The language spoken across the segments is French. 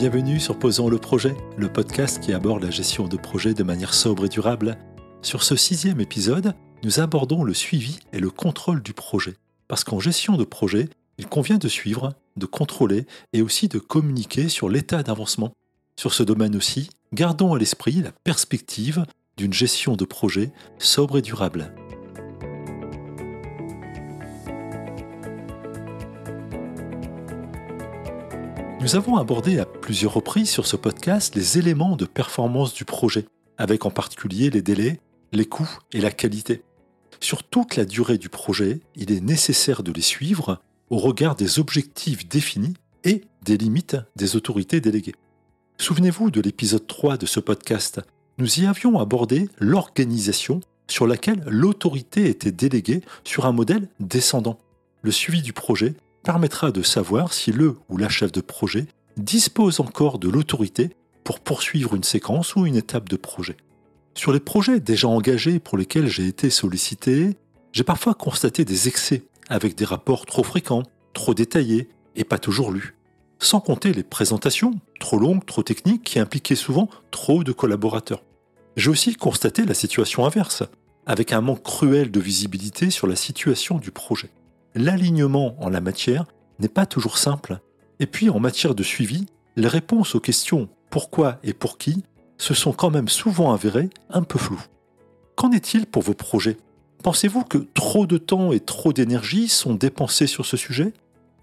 Bienvenue sur Posons le projet, le podcast qui aborde la gestion de projets de manière sobre et durable. Sur ce sixième épisode, nous abordons le suivi et le contrôle du projet. Parce qu'en gestion de projet, il convient de suivre, de contrôler et aussi de communiquer sur l'état d'avancement. Sur ce domaine aussi, gardons à l'esprit la perspective d'une gestion de projet sobre et durable. Nous avons abordé à plusieurs reprises sur ce podcast les éléments de performance du projet, avec en particulier les délais, les coûts et la qualité. Sur toute la durée du projet, il est nécessaire de les suivre au regard des objectifs définis et des limites des autorités déléguées. Souvenez-vous de l'épisode 3 de ce podcast. Nous y avions abordé l'organisation sur laquelle l'autorité était déléguée sur un modèle descendant. Le suivi du projet permettra de savoir si le ou la chef de projet dispose encore de l'autorité pour poursuivre une séquence ou une étape de projet. Sur les projets déjà engagés pour lesquels j'ai été sollicité, j'ai parfois constaté des excès avec des rapports trop fréquents, trop détaillés et pas toujours lus. Sans compter les présentations, trop longues, trop techniques, qui impliquaient souvent trop de collaborateurs. J'ai aussi constaté la situation inverse, avec un manque cruel de visibilité sur la situation du projet l'alignement en la matière n'est pas toujours simple. Et puis en matière de suivi, les réponses aux questions pourquoi et pour qui se sont quand même souvent avérées un peu floues. Qu'en est-il pour vos projets? Pensez-vous que trop de temps et trop d'énergie sont dépensés sur ce sujet?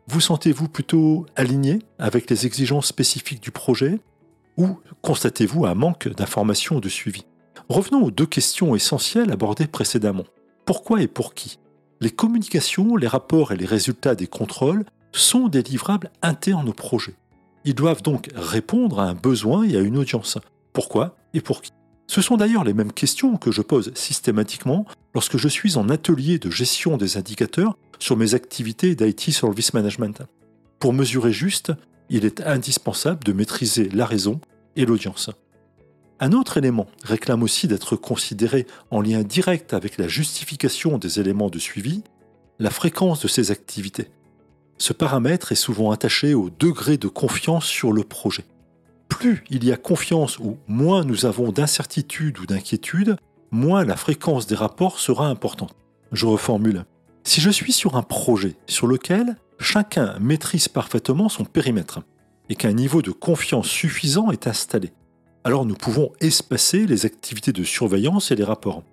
Vous sentez-vous plutôt aligné avec les exigences spécifiques du projet? Ou constatez-vous un manque d'informations de suivi Revenons aux deux questions essentielles abordées précédemment. Pourquoi et pour qui les communications, les rapports et les résultats des contrôles sont des livrables internes au projet. Ils doivent donc répondre à un besoin et à une audience. Pourquoi et pour qui Ce sont d'ailleurs les mêmes questions que je pose systématiquement lorsque je suis en atelier de gestion des indicateurs sur mes activités d'IT Service Management. Pour mesurer juste, il est indispensable de maîtriser la raison et l'audience. Un autre élément réclame aussi d'être considéré en lien direct avec la justification des éléments de suivi, la fréquence de ces activités. Ce paramètre est souvent attaché au degré de confiance sur le projet. Plus il y a confiance ou moins nous avons d'incertitude ou d'inquiétude, moins la fréquence des rapports sera importante. Je reformule. Si je suis sur un projet sur lequel chacun maîtrise parfaitement son périmètre et qu'un niveau de confiance suffisant est installé, alors nous pouvons espacer les activités de surveillance et les rapports.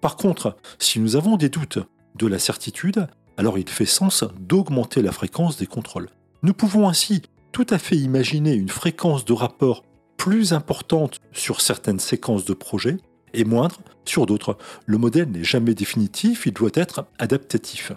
Par contre, si nous avons des doutes de la certitude, alors il fait sens d'augmenter la fréquence des contrôles. Nous pouvons ainsi tout à fait imaginer une fréquence de rapport plus importante sur certaines séquences de projets et moindre sur d'autres. Le modèle n'est jamais définitif, il doit être adaptatif.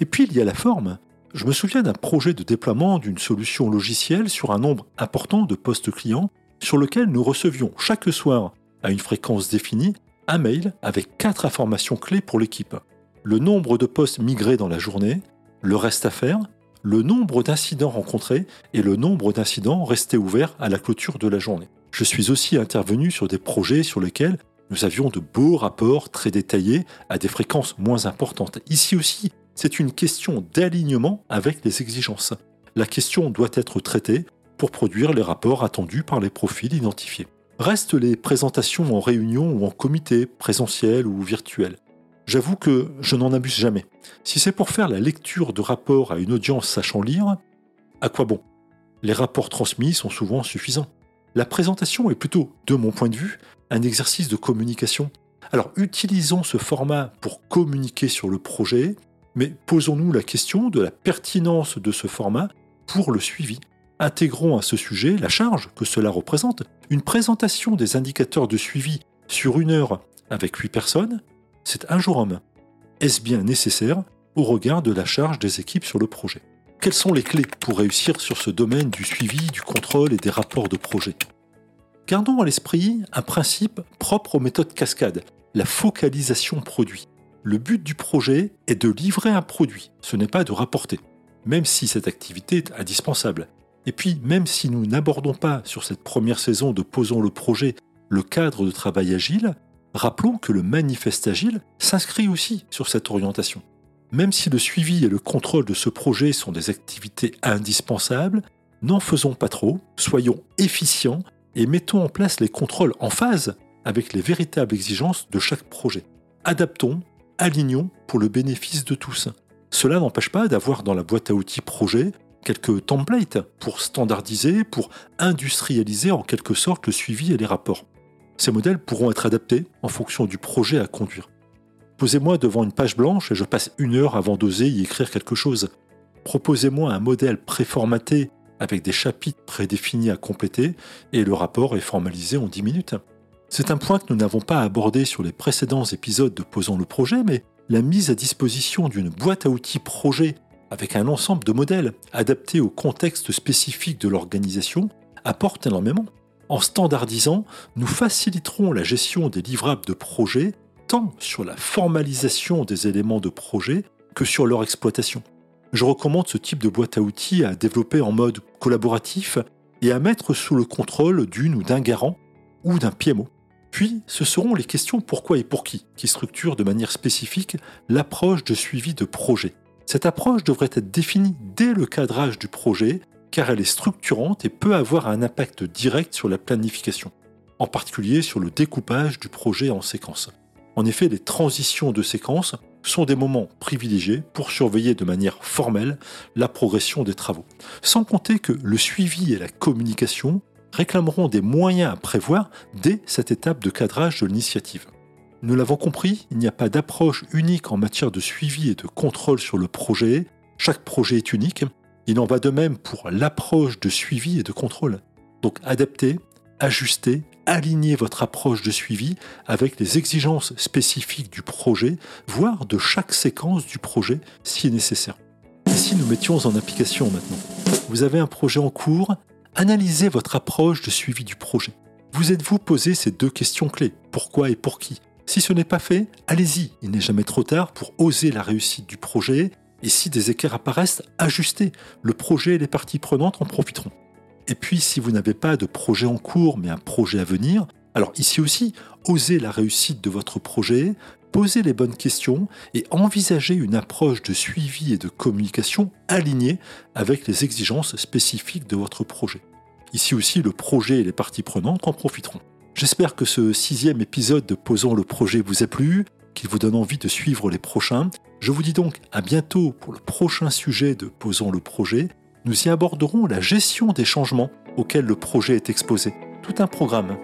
Et puis il y a la forme. Je me souviens d'un projet de déploiement d'une solution logicielle sur un nombre important de postes clients sur lequel nous recevions chaque soir, à une fréquence définie, un mail avec quatre informations clés pour l'équipe. Le nombre de postes migrés dans la journée, le reste à faire, le nombre d'incidents rencontrés et le nombre d'incidents restés ouverts à la clôture de la journée. Je suis aussi intervenu sur des projets sur lesquels nous avions de beaux rapports très détaillés à des fréquences moins importantes. Ici aussi, c'est une question d'alignement avec les exigences. La question doit être traitée pour produire les rapports attendus par les profils identifiés. Restent les présentations en réunion ou en comité, présentiel ou virtuel. J'avoue que je n'en abuse jamais. Si c'est pour faire la lecture de rapports à une audience sachant lire, à quoi bon? Les rapports transmis sont souvent suffisants. La présentation est plutôt, de mon point de vue, un exercice de communication. Alors utilisons ce format pour communiquer sur le projet, mais posons-nous la question de la pertinence de ce format pour le suivi. Intégrons à ce sujet la charge que cela représente. Une présentation des indicateurs de suivi sur une heure avec 8 personnes, c'est un jour homme. Est-ce bien nécessaire au regard de la charge des équipes sur le projet? Quelles sont les clés pour réussir sur ce domaine du suivi, du contrôle et des rapports de projet? Gardons à l'esprit un principe propre aux méthodes cascades, la focalisation produit. Le but du projet est de livrer un produit, ce n'est pas de rapporter, même si cette activité est indispensable. Et puis, même si nous n'abordons pas sur cette première saison de Posons le projet le cadre de travail agile, rappelons que le manifeste agile s'inscrit aussi sur cette orientation. Même si le suivi et le contrôle de ce projet sont des activités indispensables, n'en faisons pas trop, soyons efficients et mettons en place les contrôles en phase avec les véritables exigences de chaque projet. Adaptons, alignons pour le bénéfice de tous. Cela n'empêche pas d'avoir dans la boîte à outils projet quelques templates pour standardiser, pour industrialiser en quelque sorte le suivi et les rapports. Ces modèles pourront être adaptés en fonction du projet à conduire. Posez-moi devant une page blanche et je passe une heure avant d'oser y écrire quelque chose. Proposez-moi un modèle préformaté avec des chapitres prédéfinis à compléter et le rapport est formalisé en 10 minutes. C'est un point que nous n'avons pas abordé sur les précédents épisodes de Posons le projet, mais la mise à disposition d'une boîte à outils projet avec un ensemble de modèles adaptés au contexte spécifique de l'organisation apporte énormément. En standardisant, nous faciliterons la gestion des livrables de projet tant sur la formalisation des éléments de projet que sur leur exploitation. Je recommande ce type de boîte à outils à développer en mode collaboratif et à mettre sous le contrôle d'une ou d'un garant ou d'un PMO. Puis, ce seront les questions pourquoi et pour qui qui structurent de manière spécifique l'approche de suivi de projet. Cette approche devrait être définie dès le cadrage du projet car elle est structurante et peut avoir un impact direct sur la planification, en particulier sur le découpage du projet en séquences. En effet, les transitions de séquences sont des moments privilégiés pour surveiller de manière formelle la progression des travaux. Sans compter que le suivi et la communication réclameront des moyens à prévoir dès cette étape de cadrage de l'initiative. Nous l'avons compris, il n'y a pas d'approche unique en matière de suivi et de contrôle sur le projet. Chaque projet est unique. Il en va de même pour l'approche de suivi et de contrôle. Donc adaptez, ajustez, alignez votre approche de suivi avec les exigences spécifiques du projet, voire de chaque séquence du projet si nécessaire. Et si nous mettions en application maintenant Vous avez un projet en cours, analysez votre approche de suivi du projet. Vous êtes-vous posé ces deux questions clés? Pourquoi et pour qui? Si ce n'est pas fait, allez-y, il n'est jamais trop tard pour oser la réussite du projet, et si des écarts apparaissent, ajustez. Le projet et les parties prenantes en profiteront. Et puis, si vous n'avez pas de projet en cours, mais un projet à venir, alors ici aussi, osez la réussite de votre projet, posez les bonnes questions et envisagez une approche de suivi et de communication alignée avec les exigences spécifiques de votre projet. Ici aussi, le projet et les parties prenantes en profiteront. J'espère que ce sixième épisode de Posons le projet vous a plu, qu'il vous donne envie de suivre les prochains. Je vous dis donc à bientôt pour le prochain sujet de Posons le projet. Nous y aborderons la gestion des changements auxquels le projet est exposé. Tout un programme.